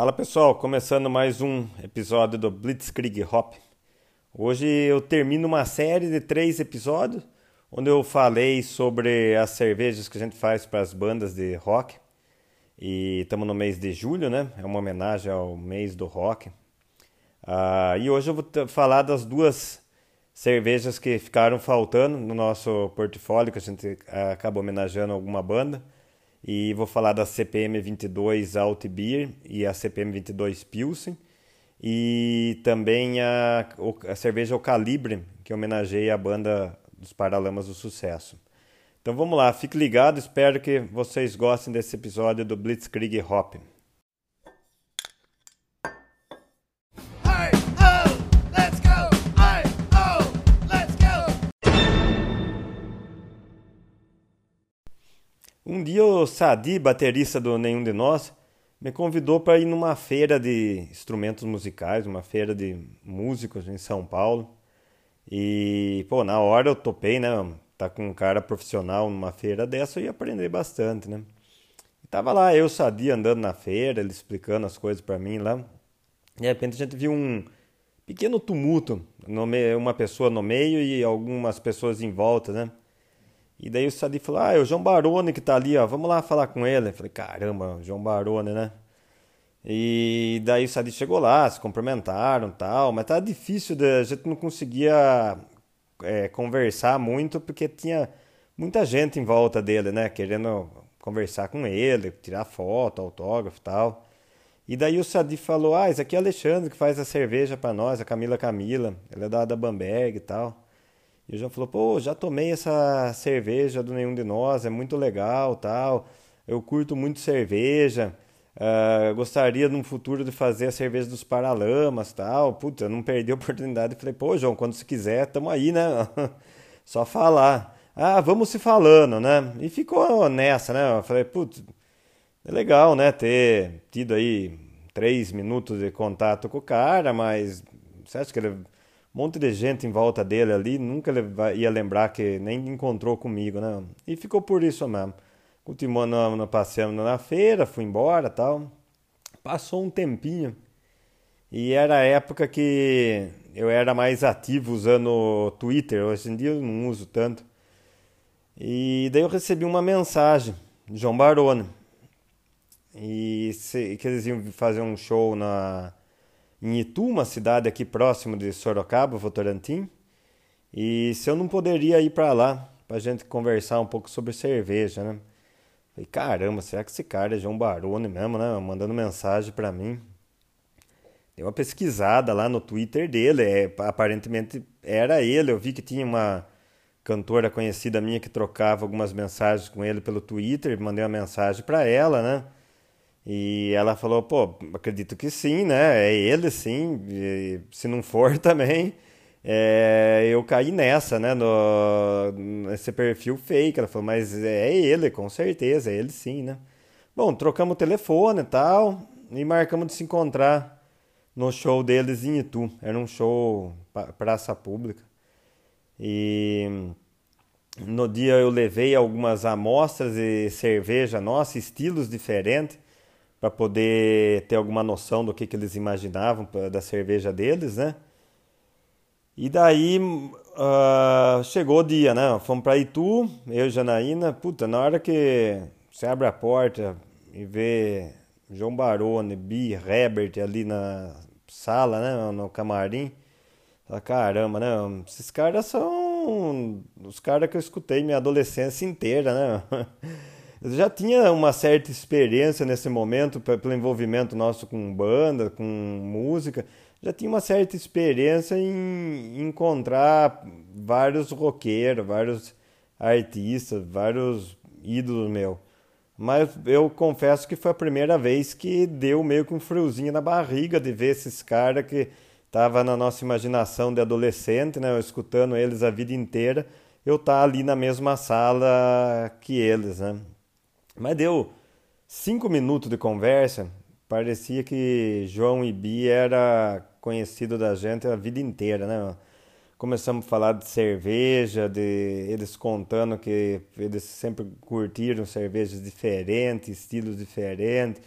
Fala pessoal, começando mais um episódio do Blitzkrieg Hop. Hoje eu termino uma série de três episódios onde eu falei sobre as cervejas que a gente faz para as bandas de rock. E estamos no mês de julho, né? É uma homenagem ao mês do rock. Ah, e hoje eu vou falar das duas cervejas que ficaram faltando no nosso portfólio, que a gente acaba homenageando alguma banda. E vou falar da CPM 22 Alt Beer e a CPM 22 Pilsen. E também a, a cerveja O Calibre, que homenageia a banda dos Paralamas do Sucesso. Então vamos lá, fique ligado, espero que vocês gostem desse episódio do Blitzkrieg Hop. Um dia o Sadi, baterista do Nenhum de Nós, me convidou para ir numa feira de instrumentos musicais, uma feira de músicos em São Paulo. E, pô, na hora eu topei, né? Tá com um cara profissional numa feira dessa, eu ia aprender bastante, né? E tava lá eu, Sadi, andando na feira, ele explicando as coisas para mim lá. De repente a gente viu um pequeno tumulto, uma pessoa no meio e algumas pessoas em volta, né? E daí o Sadi falou: Ah, é o João Barone que tá ali, ó, vamos lá falar com ele. Eu falei: Caramba, João Barone, né? E daí o Sadi chegou lá, se cumprimentaram tal, mas tava difícil, de, a gente não conseguia é, conversar muito porque tinha muita gente em volta dele, né? Querendo conversar com ele, tirar foto, autógrafo tal. E daí o Sadi falou: Ah, esse aqui é o Alexandre que faz a cerveja para nós, a Camila Camila, ela é da, da Bamberg e tal. E o João falou, pô, já tomei essa cerveja do Nenhum de Nós, é muito legal, tal. Eu curto muito cerveja. Uh, gostaria no futuro de fazer a cerveja dos Paralamas, tal. Puta, eu não perdi a oportunidade. Falei, pô, João, quando você quiser, tamo aí, né? Só falar. Ah, vamos se falando, né? E ficou nessa, né? Eu falei, putz, é legal, né? Ter tido aí três minutos de contato com o cara, mas você acha que ele monte de gente em volta dele ali, nunca ia lembrar que nem encontrou comigo, né? E ficou por isso mesmo. Continuando passeando na feira, fui embora tal. Passou um tempinho e era a época que eu era mais ativo usando o Twitter. Hoje em dia eu não uso tanto. E daí eu recebi uma mensagem de João Barone. E que eles iam fazer um show na em Itu, uma cidade aqui próximo de Sorocaba, Votorantim. E se eu não poderia ir para lá para a gente conversar um pouco sobre cerveja, né? Falei, caramba, será que esse cara é João Barone mesmo, né? Mandando mensagem para mim. Dei uma pesquisada lá no Twitter dele, é, aparentemente era ele. Eu vi que tinha uma cantora conhecida minha que trocava algumas mensagens com ele pelo Twitter, mandei uma mensagem para ela, né? E ela falou, pô, acredito que sim, né? É ele sim. E, se não for também, é, eu caí nessa, né? No, nesse perfil fake. Ela falou, mas é ele, com certeza, é ele sim, né? Bom, trocamos o telefone e tal, e marcamos de se encontrar no show deles em Itu. Era um show praça pública. E no dia eu levei algumas amostras de cerveja nossa, estilos diferentes para poder ter alguma noção do que, que eles imaginavam da cerveja deles, né? E daí uh, chegou o dia, né? Fomos para Itu, eu e Janaína. Puta, na hora que você abre a porta e vê João Barone, Bi, Herbert ali na sala, né? No camarim. Fala, caramba, né? Esses caras são os caras que eu escutei minha adolescência inteira, né? Eu já tinha uma certa experiência nesse momento, pelo envolvimento nosso com banda, com música, já tinha uma certa experiência em encontrar vários roqueiros, vários artistas, vários ídolos meu. Mas eu confesso que foi a primeira vez que deu meio que um friozinho na barriga de ver esses caras que tava na nossa imaginação de adolescente, né, eu escutando eles a vida inteira, eu tá ali na mesma sala que eles, né? Mas deu cinco minutos de conversa, parecia que João Ibi era conhecido da gente a vida inteira, né? Começamos a falar de cerveja, de eles contando que eles sempre curtiram cervejas diferentes, estilos diferentes.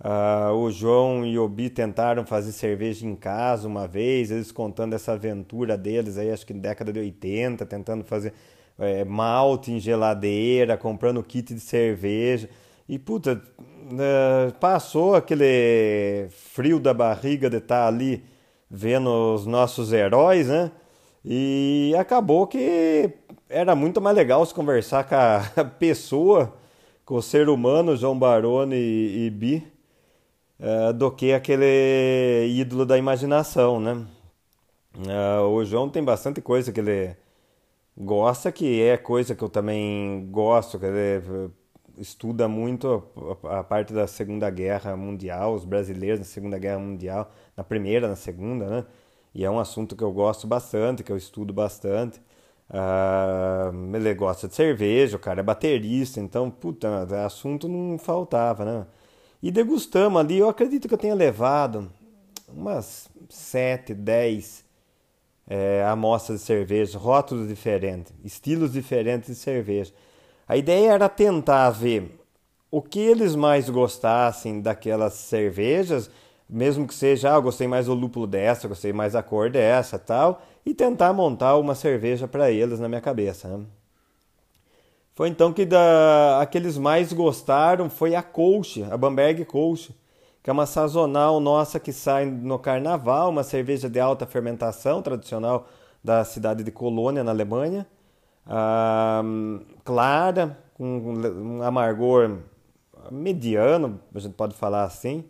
Uh, o João e o Bi tentaram fazer cerveja em casa uma vez, eles contando essa aventura deles aí, acho que na década de 80, tentando fazer é, malte em geladeira, comprando kit de cerveja. E puta, uh, passou aquele frio da barriga de estar tá ali vendo os nossos heróis, né? E acabou que era muito mais legal se conversar com a pessoa, com o ser humano, João Baroni e, e Bi uh, do que aquele ídolo da imaginação, né? Uh, o João tem bastante coisa que ele gosta, que é coisa que eu também gosto, que ele estuda muito a, a parte da Segunda Guerra Mundial, os brasileiros na Segunda Guerra Mundial, na primeira, na segunda, né? E é um assunto que eu gosto bastante, que eu estudo bastante. Uh, ele gosta de cerveja, o cara é baterista, então, puta, assunto não faltava, né? E degustamos ali, eu acredito que eu tenha levado umas 7, 10 é, amostras de cerveja, rótulos diferentes, estilos diferentes de cerveja. A ideia era tentar ver o que eles mais gostassem daquelas cervejas, mesmo que seja, ah, eu gostei mais do lúpulo dessa, gostei mais da cor dessa, tal, e tentar montar uma cerveja para eles na minha cabeça. Né? Foi então que da, aqueles mais gostaram foi a Kolsch, a Bamberg Kolsch, que é uma sazonal nossa que sai no carnaval, uma cerveja de alta fermentação tradicional da cidade de Colônia, na Alemanha. Ah, clara, com um amargor mediano, a gente pode falar assim.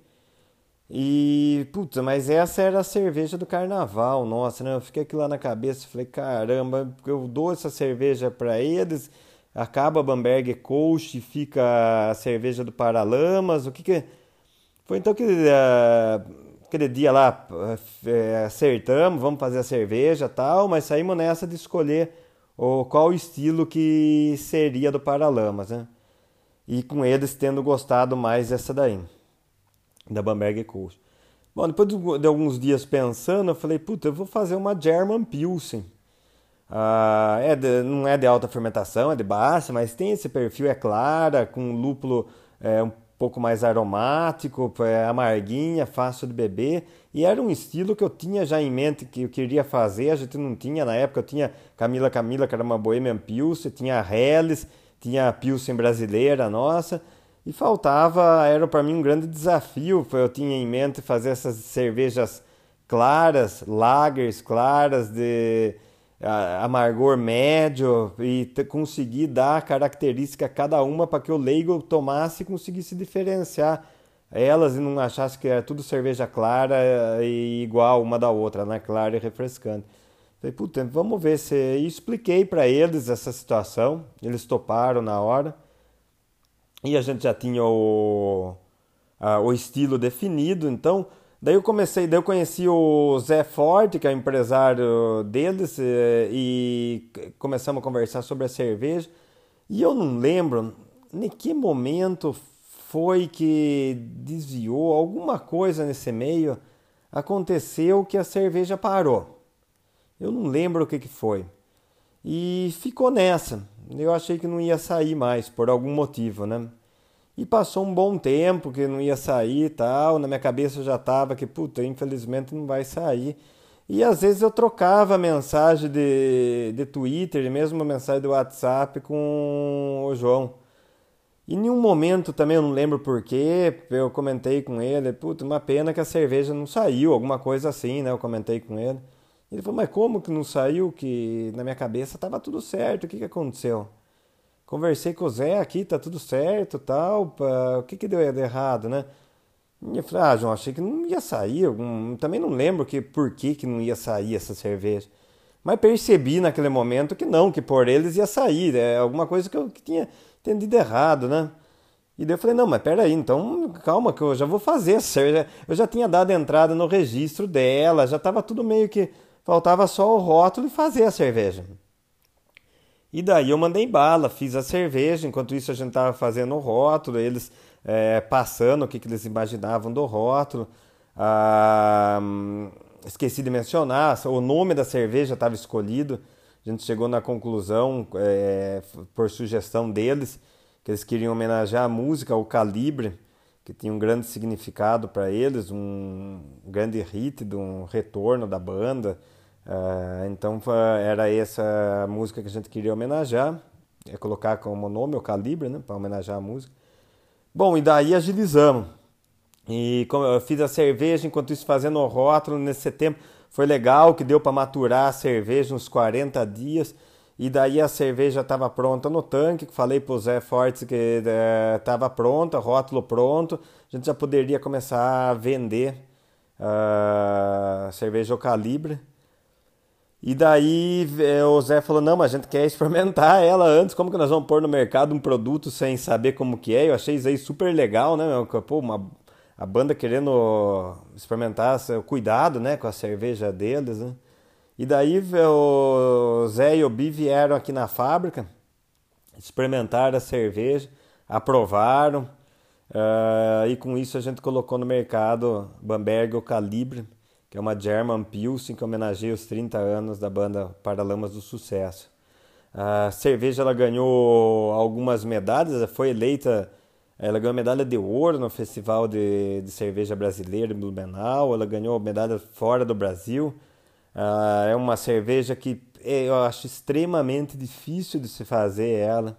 E, putz, mas essa era a cerveja do carnaval, nossa, né? Eu fiquei aqui lá na cabeça, falei, caramba, eu dou essa cerveja para eles acaba a Bamberg Coast, fica a cerveja do Paralamas, o que que... Foi então que uh, aquele dia lá uh, acertamos, vamos fazer a cerveja tal, mas saímos nessa de escolher o, qual estilo que seria do Paralamas, né? E com eles tendo gostado mais dessa daí, da Bamberg Coast. Bom, depois de, alguns dias pensando, eu falei, puta, eu vou fazer uma German Pilsen. Ah, é de, não é de alta fermentação, é de baixa, mas tem esse perfil, é clara, com lúpulo é, um pouco mais aromático, é, amarguinha, fácil de beber. E era um estilo que eu tinha já em mente que eu queria fazer, a gente não tinha na época, eu tinha Camila Camila, que era uma Bohemian Pilsen, tinha a Helles, tinha a Pilsen brasileira nossa, e faltava, era para mim um grande desafio, eu tinha em mente fazer essas cervejas claras, lagers claras, de amargor médio e conseguir dar característica a cada uma para que o leigo tomasse e conseguisse diferenciar elas e não achasse que era tudo cerveja clara e igual uma da outra, né? Clara e refrescante. Falei, puta, vamos ver se. E expliquei para eles essa situação, eles toparam na hora. E a gente já tinha o, a, o estilo definido, então Daí eu comecei, daí eu conheci o Zé Forte, que é o empresário deles, eh, e começamos a conversar sobre a cerveja. E eu não lembro em que momento foi que desviou alguma coisa nesse meio, aconteceu que a cerveja parou. Eu não lembro o que, que foi. E ficou nessa. Eu achei que não ia sair mais, por algum motivo, né? E passou um bom tempo que não ia sair e tal. Na minha cabeça já estava que, puta, infelizmente não vai sair. E às vezes eu trocava mensagem de, de Twitter mesmo mensagem do WhatsApp com o João. E em nenhum momento também, eu não lembro porquê, eu comentei com ele, puta, uma pena que a cerveja não saiu, alguma coisa assim, né? Eu comentei com ele. Ele falou, mas como que não saiu? Que na minha cabeça estava tudo certo, o que, que aconteceu? Conversei com o Zé aqui, tá tudo certo tal. Pá, o que, que deu errado, né? E eu falei, ah, João, achei que não ia sair. Também não lembro que, por que, que não ia sair essa cerveja. Mas percebi naquele momento que não, que por eles ia sair. É alguma coisa que eu que tinha entendido errado, né? E daí eu falei, não, mas peraí, então calma que eu já vou fazer a cerveja. Eu já tinha dado entrada no registro dela, já estava tudo meio que. Faltava só o rótulo e fazer a cerveja. E daí eu mandei bala, fiz a cerveja, enquanto isso a gente estava fazendo o rótulo, eles é, passando o que, que eles imaginavam do rótulo. Ah, esqueci de mencionar, o nome da cerveja estava escolhido. A gente chegou na conclusão, é, por sugestão deles, que eles queriam homenagear a música, o Calibre, que tinha um grande significado para eles, um grande hit um retorno da banda. Uh, então era essa música que a gente queria homenagear, é colocar como nome o Calibre, né, para homenagear a música. Bom, e daí agilizamos. E como eu fiz a cerveja, enquanto isso fazendo o rótulo nesse tempo, foi legal que deu para maturar a cerveja uns 40 dias. E daí a cerveja estava pronta no tanque, falei para o Zé Fortes que estava é, pronta, rótulo pronto, a gente já poderia começar a vender uh, cerveja ao calibre. E daí é, o Zé falou, não, mas a gente quer experimentar ela antes, como que nós vamos pôr no mercado um produto sem saber como que é? Eu achei isso aí super legal, né? Pô, uma, a banda querendo experimentar o cuidado né, com a cerveja deles, né? E daí o Zé e o Bi vieram aqui na fábrica, experimentaram a cerveja, aprovaram, uh, e com isso a gente colocou no mercado Bamberg o Calibre, que é uma German Pilsen que homenageia os 30 anos da banda Paralamas do Sucesso. A cerveja ela ganhou algumas medalhas, foi eleita, ela ganhou medalha de ouro no Festival de, de Cerveja Brasileira em Blumenau, ela ganhou medalha fora do Brasil, é uma cerveja que eu acho extremamente difícil de se fazer ela.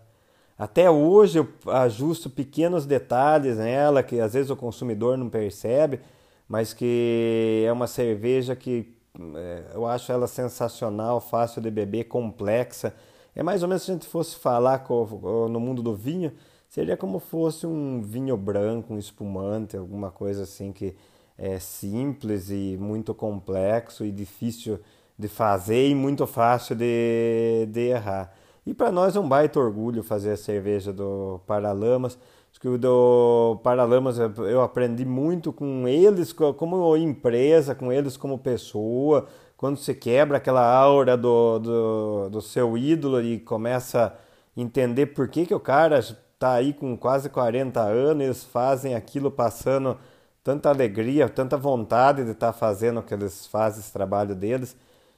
Até hoje eu ajusto pequenos detalhes nela que às vezes o consumidor não percebe, mas que é uma cerveja que é, eu acho ela sensacional, fácil de beber, complexa. É mais ou menos se a gente fosse falar no mundo do vinho, seria como fosse um vinho branco, um espumante, alguma coisa assim que é simples e muito complexo e difícil de fazer e muito fácil de, de errar. E para nós é um baita orgulho fazer a cerveja do Paralamas. Acho que o do Paralamas eu aprendi muito com eles como empresa, com eles como pessoa. Quando você quebra aquela aura do, do, do seu ídolo e começa a entender por que, que o cara está aí com quase 40 anos, eles fazem aquilo passando tanta alegria, tanta vontade de estar tá fazendo o que eles fazem, esse trabalho deles,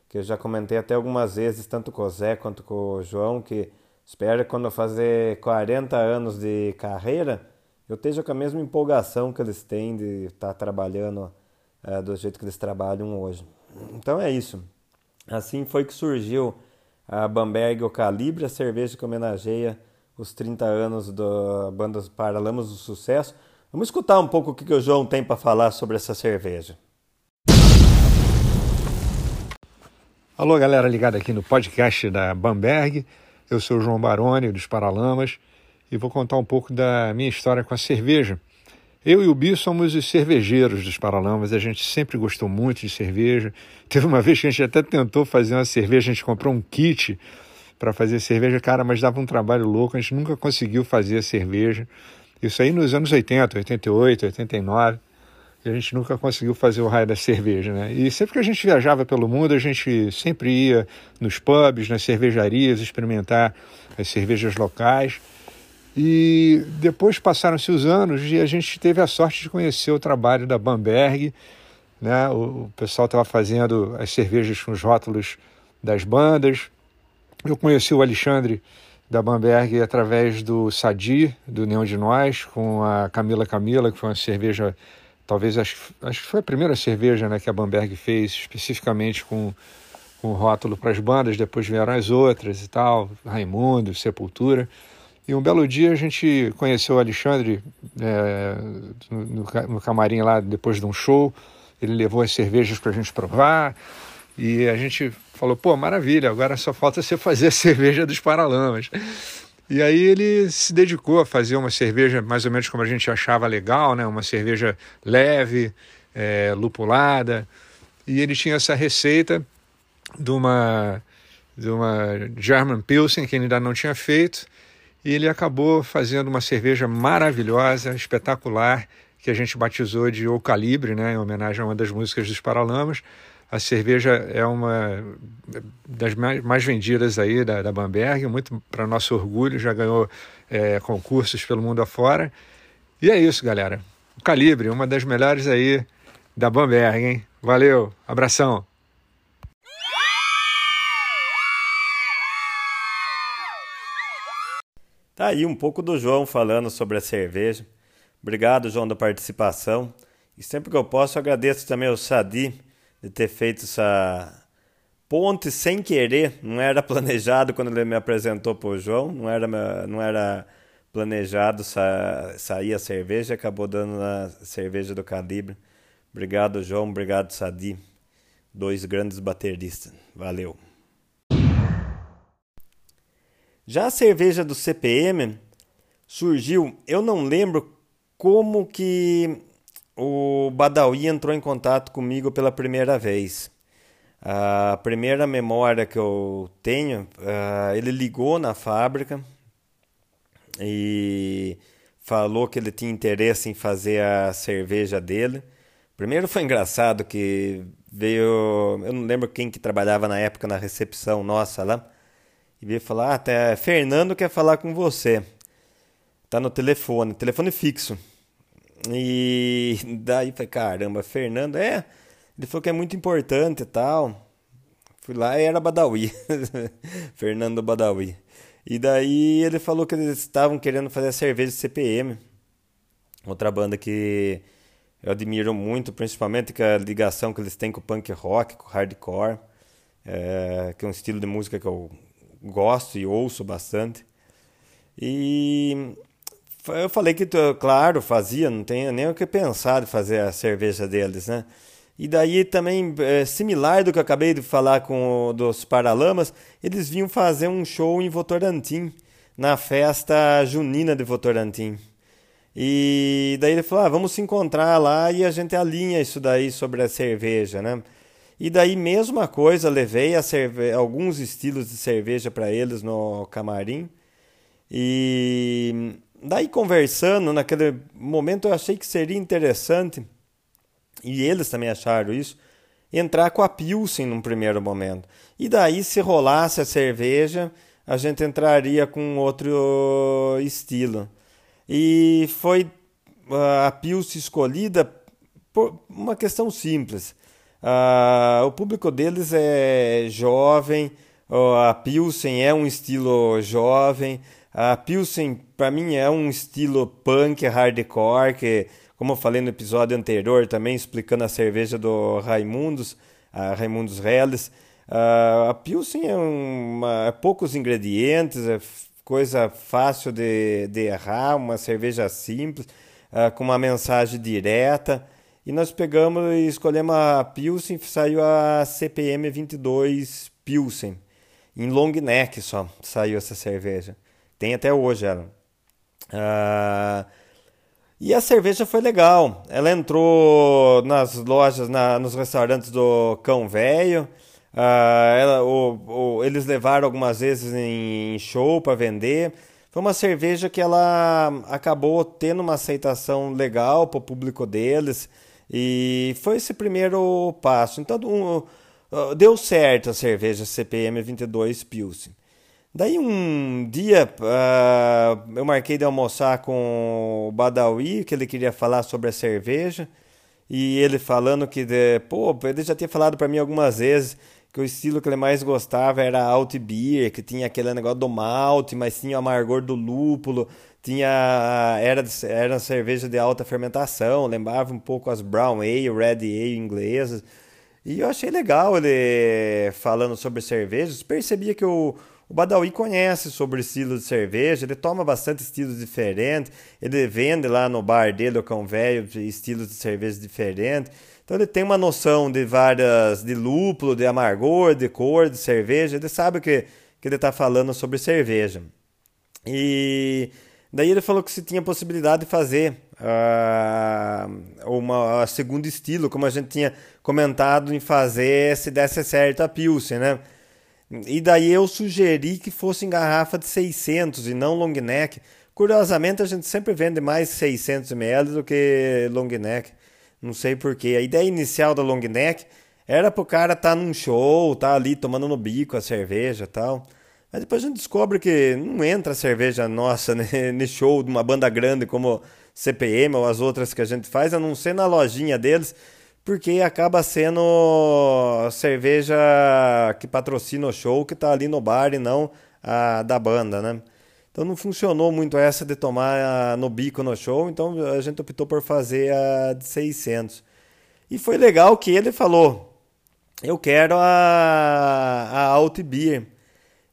que eu já comentei até algumas vezes, tanto com o Zé quanto com o João, que espero que quando eu fazer 40 anos de carreira, eu esteja com a mesma empolgação que eles têm de estar tá trabalhando é, do jeito que eles trabalham hoje. Então é isso. Assim foi que surgiu a Bamberg O Calibre, a cerveja que homenageia os 30 anos da banda Paralamas do Sucesso, Vamos escutar um pouco o que, o João tem para falar sobre essa cerveja. Alô, galera ligada aqui no podcast da Bamberg. Eu sou o João Baroni, dos Paralamas, e vou contar um pouco da minha história com a cerveja. Eu e o Bi somos os cervejeiros dos Paralamas, a gente sempre gostou muito de cerveja. Teve uma vez que a gente até tentou fazer uma cerveja, a gente comprou um kit para fazer cerveja, cara, mas dava um trabalho louco, a gente nunca conseguiu fazer a cerveja. Isso aí nos anos 80, 88, 89. E a gente nunca conseguiu fazer o raio da cerveja, né? E sempre que a gente viajava pelo mundo, a gente sempre ia nos pubs, nas cervejarias, experimentar as cervejas locais. E depois passaram-se os anos e a gente teve a sorte de conhecer o trabalho da Bamberg. Né? O, pessoal estava fazendo as cervejas com os rótulos das bandas. Eu conheci o Alexandre da Bamberg através do Sadi, do Neon de Nós, com a Camila Camila, que foi uma cerveja, talvez acho, acho que foi a primeira cerveja né, que a Bamberg fez, especificamente com, com rótulo para as bandas, depois vieram as outras e tal, Raimundo, Sepultura. E um belo dia a gente conheceu o Alexandre é, no, no camarim lá depois de um show, ele levou as cervejas para a gente provar, e a gente falou, pô, maravilha, agora só falta você fazer a cerveja dos Paralamas. E aí ele se dedicou a fazer uma cerveja mais ou menos como a gente achava legal, né? Uma cerveja leve, é, lupulada. E ele tinha essa receita de uma, de uma German Pilsen que ele ainda não tinha feito. E ele acabou fazendo uma cerveja maravilhosa, espetacular, que a gente batizou de O Calibre, né? Em homenagem a uma das músicas dos Paralamas. A cerveja é uma das mais, vendidas aí da, da Bamberg, muito para nosso orgulho, já ganhou é, concursos pelo mundo afora. E é isso, galera. O Calibre, uma das melhores aí da Bamberg, hein? Valeu, abração. Tá aí um pouco do João falando sobre a cerveja. Obrigado, João, da participação. E sempre que eu posso, agradeço também ao Sadi de ter feito essa ponte sem querer. Não era planejado quando ele me apresentou para o João, não era, não era planejado sa sair a cerveja, acabou dando a cerveja do calibre. Obrigado, João. Obrigado, Sadi. Dois grandes bateristas. Valeu. Já a cerveja do CPM surgiu, eu não lembro como que o Badawi entrou em contato comigo pela primeira vez. A primeira memória que eu tenho, uh, ele ligou na fábrica e falou que ele tinha interesse em fazer a cerveja dele. Primeiro foi engraçado que veio, eu não lembro quem que trabalhava na época na recepção nossa lá, e veio falar: ah, até Fernando quer falar com você. Tá no telefone, telefone fixo. E daí falei: caramba, Fernando, é. Ele falou que é muito importante e tal. Fui lá e era Badawi. Fernando Badawi. E daí ele falou que eles estavam querendo fazer a cerveja CPM. Outra banda que eu admiro muito, principalmente com a ligação que eles têm com o punk rock, com o hardcore, é, que é um estilo de música que eu gosto e ouço bastante. E eu falei que, claro, fazia, não tenho nem o que pensar de fazer a cerveja deles, né? E daí também, é, similar do que eu acabei de falar com o, dos Paralamas, eles vinham fazer um show em Votorantim, na festa junina de Votorantim. E daí ele falou: ah, vamos se encontrar lá e a gente alinha isso daí sobre a cerveja, né? E daí, mesma coisa, levei cerve... alguns estilos de cerveja para eles no camarim. E daí, conversando, naquele momento, eu achei que seria interessante, e eles também acharam isso, entrar com a Pilsen num primeiro momento. E daí, se rolasse a cerveja, a gente entraria com outro estilo. E foi a Pilsen escolhida por uma questão simples Uh, o público deles é jovem, a Pilsen é um estilo jovem, a Pilsen para mim é um estilo punk hardcore, que como eu falei no episódio anterior também explicando a cerveja do Raimundos, a Raimundos uh, a Pilsen é, uma, é poucos ingredientes, é coisa fácil de, de errar, uma cerveja simples, uh, com uma mensagem direta. E nós pegamos e escolhemos a Pilsen, saiu a CPM 22 Pilsen. Em long neck só saiu essa cerveja. Tem até hoje ela. Ah, e a cerveja foi legal. Ela entrou nas lojas, na, nos restaurantes do Cão Velho. Ah, eles levaram algumas vezes em show para vender. Foi uma cerveja que ela acabou tendo uma aceitação legal para o público deles. E foi esse primeiro passo. Então, um, deu certo a cerveja CPM 22 Pilsen. Daí um dia uh, eu marquei de almoçar com o Badawi, que ele queria falar sobre a cerveja. E ele falando que, de, pô, ele já tinha falado para mim algumas vezes que o estilo que ele mais gostava era alt beer, que tinha aquele negócio do malte, mas tinha o amargor do lúpulo tinha era era cerveja de alta fermentação, lembrava um pouco as brown ale, red ale inglesas. E eu achei legal ele falando sobre cervejas. Percebia que o, o Badawi conhece sobre estilo de cerveja, ele toma bastante estilos diferentes, ele vende lá no bar dele, o Cão Velho, estilos de cerveja diferentes. Então ele tem uma noção de várias, de lúpulo, de amargor, de cor, de cerveja, ele sabe que, que ele está falando sobre cerveja. E Daí ele falou que se tinha possibilidade de fazer uh, uma segundo estilo, como a gente tinha comentado em fazer se desse certo a Pilsen, né? E daí eu sugeri que fosse em garrafa de 600 e não long neck. Curiosamente a gente sempre vende mais 600 ml do que long neck. Não sei porquê. A ideia inicial da long neck era pro cara estar tá num show, tá ali tomando no bico a cerveja, tal. Mas depois a gente descobre que não entra cerveja nossa né, nesse show de uma banda grande como CPM ou as outras que a gente faz, a não ser na lojinha deles, porque acaba sendo cerveja que patrocina o show que está ali no bar e não a da banda, né? Então não funcionou muito essa de tomar no bico no show, então a gente optou por fazer a de 600. E foi legal que ele falou: "Eu quero a a Alt Beer".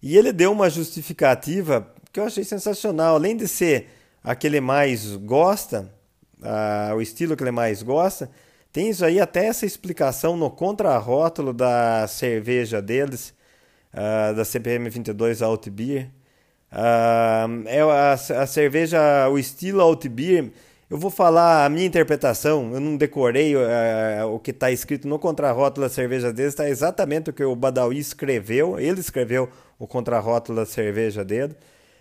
E ele deu uma justificativa que eu achei sensacional, além de ser a que ele mais gosta, a, o estilo que ele mais gosta, tem isso aí até essa explicação no contrarótulo da cerveja deles, uh, da CPM 22 Alt Beer. Uh, é a, a, cerveja, o estilo Alt Beer. Eu vou falar a minha interpretação, eu não decorei uh, o que está escrito no contrarótulo da cerveja deles, está exatamente o que o Badawi escreveu, ele escreveu o contrarótulo da cerveja dele.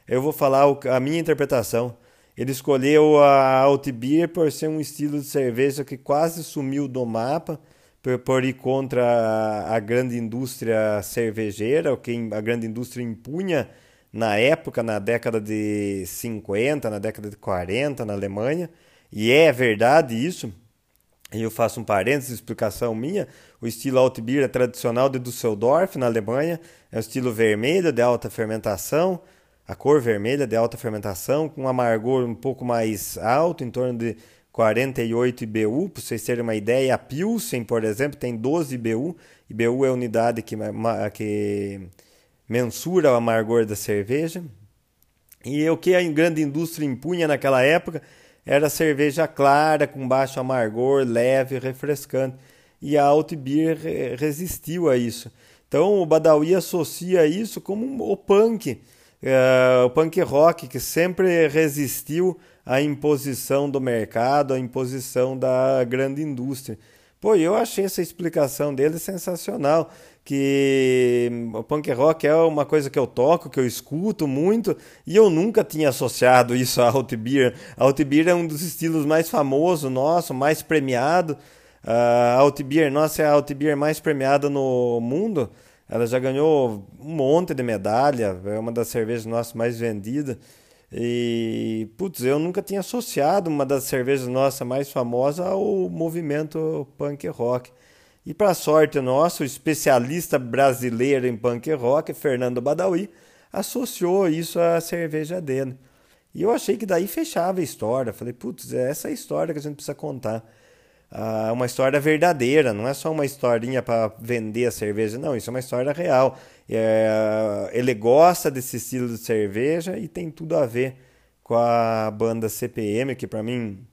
Eu vou falar o, a minha interpretação. Ele escolheu a Alt Beer por ser um estilo de cerveja que quase sumiu do mapa, por, por ir contra a, grande indústria cervejeira, o que a grande indústria impunha na época, na década de 50, na década de 40 na Alemanha. E é verdade isso. E eu faço um parênteses, explicação minha. O estilo Alt Beer é tradicional de Düsseldorf, na Alemanha. É um estilo vermelho, de alta fermentação a cor vermelha de alta fermentação, com um amargor um pouco mais alto, em torno de 48 IBU. Para vocês terem uma ideia, a Pilsen, por exemplo, tem 12 IBU. IBU é a unidade que, que mensura o amargor da cerveja. E o que a grande indústria impunha naquela época era cerveja clara, com baixo amargor, leve, refrescante. E a Alt Beer resistiu a isso. Então o Badawi associa isso como o punk é, o punk rock que sempre resistiu à imposição do mercado, à imposição da grande indústria. Pô, eu achei essa explicação dele sensacional, que o punk rock é uma coisa que eu toco, que eu escuto muito, e eu nunca tinha associado isso a Alt Beer. Alt Beer é um dos estilos mais famosos nosso, mais premiado. A Alt Beer, nossa, é a Alt Beer mais premiada no mundo. Ela já ganhou um monte de medalha, é uma das cervejas nossas mais vendidas. E, putz, eu nunca tinha associado uma das cervejas nossas mais famosas ao movimento punk rock. E, para sorte nossa, o especialista brasileiro em punk rock, Fernando Badawi, associou isso à cerveja dele. E eu achei que daí fechava a história. Falei, putz, é essa a história que a gente precisa contar uh, uma história verdadeira, não é só uma historinha para vender a cerveja, não, isso é uma história real. É, ele gosta desse estilo de cerveja e tem tudo a ver com a banda CPM, que para mim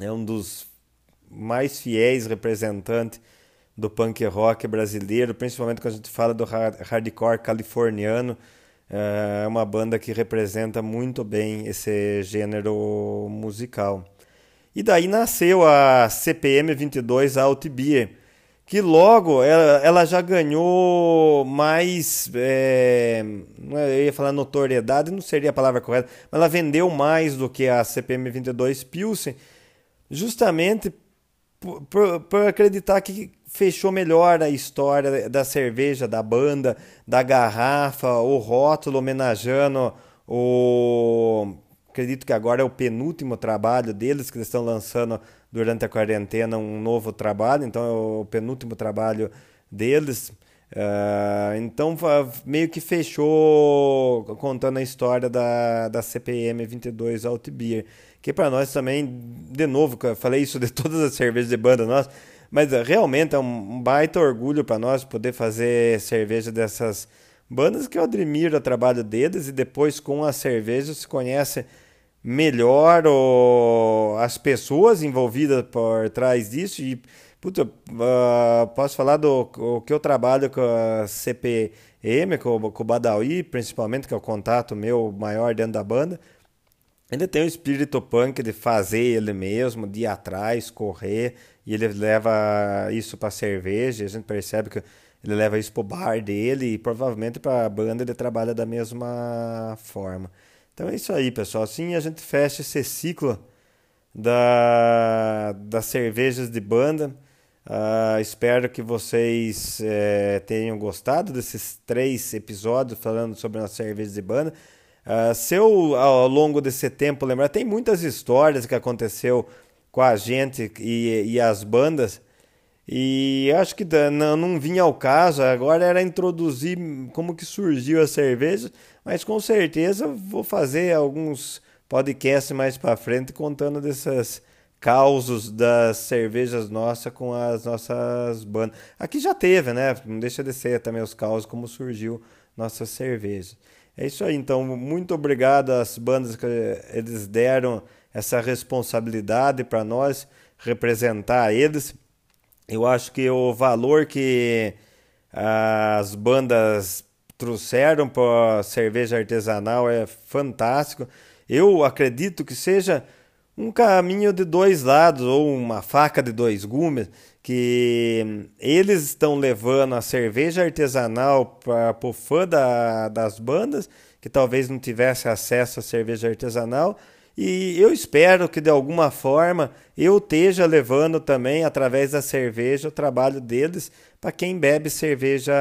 é um dos mais fiéis representantes do punk rock brasileiro, principalmente quando a gente fala do hardcore californiano. É uma banda que representa muito bem esse gênero musical. E daí nasceu a CPM 22 Alt Beer, que logo ela, ela já ganhou mais, é, é, eu ia falar notoriedade, não seria a palavra correta, mas ela vendeu mais do que a CPM 22 Pilsen, justamente por, por, por acreditar que fechou melhor a história da cerveja, da banda, da garrafa, o rótulo homenageando o Acredito que agora é o penúltimo trabalho deles, que eles estão lançando durante a quarentena um novo trabalho, então é o penúltimo trabalho deles. Uh, então meio que fechou contando a história da, da CPM 22 Alt Beer, que para nós também, de novo, eu falei isso de todas as cervejas de banda nossa, mas realmente é um baita orgulho para nós poder fazer cerveja dessas bandas que eu admiro o trabalho deles e depois com a cerveja se conhece melhor o, as pessoas envolvidas por trás disso e puta, uh, posso falar do o que eu trabalho com a CPM, com, com o Badawi, principalmente, que é o contato meu maior dentro da banda. Ele tem o espírito punk de fazer ele mesmo, de ir atrás, correr, e ele leva isso para cerveja, a gente percebe que ele leva isso para o bar dele e provavelmente para a banda ele trabalha da mesma forma. Então é isso aí, pessoal. Assim a gente fecha esse ciclo da, das cervejas de banda. Uh, espero que vocês é, tenham gostado desses três episódios falando sobre as cervejas de banda. Uh, se eu, ao longo desse tempo, lembrar, tem muitas histórias que aconteceu com a gente e, e as bandas. E acho que não, não vinha ao caso, agora era introduzir como que surgiu a cerveja, mas com certeza vou fazer alguns podcasts mais para frente contando dessas causos das cervejas nossas com as nossas bandas. Aqui já teve, né? Não deixa de ser também os causos como surgiu nossa cerveja. É isso aí, então muito obrigado às bandas que eles deram essa responsabilidade para nós representar eles. Eu acho que o valor que as bandas trouxeram para cerveja artesanal é fantástico. Eu acredito que seja um caminho de dois lados ou uma faca de dois gumes que eles estão levando a cerveja artesanal para o fã da, das bandas que talvez não tivesse acesso à cerveja artesanal e eu espero que de alguma forma eu esteja levando também, através da cerveja, o trabalho deles para quem bebe cerveja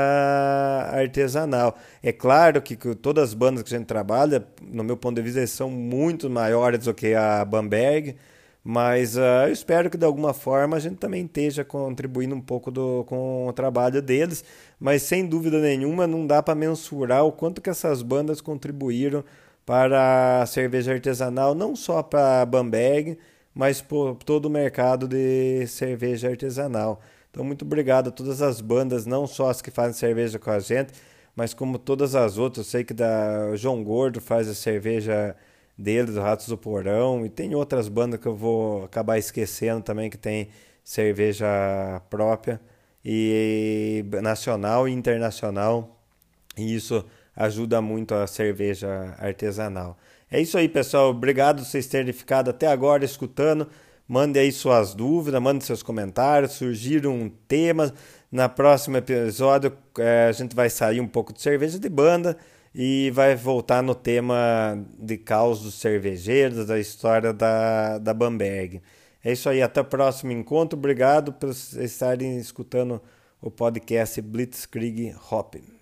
artesanal. É claro que, que, todas as bandas que a gente trabalha, no meu ponto de vista, são muito maiores do que a Bamberg, mas uh, eu espero que de alguma forma a gente também esteja contribuindo um pouco do, com o trabalho deles, mas sem dúvida nenhuma não dá para mensurar o quanto que essas bandas contribuíram para a cerveja artesanal, não só para Bamberg, mas por todo o mercado de cerveja artesanal. Então, muito obrigado a todas as bandas, não só as que fazem cerveja com a gente, mas como todas as outras. Eu sei que da João Gordo faz a cerveja dele, do Ratos do Porão, e tem outras bandas que eu vou acabar esquecendo também que tem cerveja própria e nacional e internacional. E isso ajuda muito a cerveja artesanal. É isso aí, pessoal. Obrigado por vocês terem ficado até agora escutando. Mande aí suas dúvidas, mande seus comentários, surgiram temas. Na próximo episódio é, a gente vai sair um pouco de cerveja de banda e vai voltar no tema de caos dos cervejeiros, da história da, da Bamberg. É isso aí, até o próximo encontro. Obrigado por estarem escutando o podcast Blitzkrieg Hop.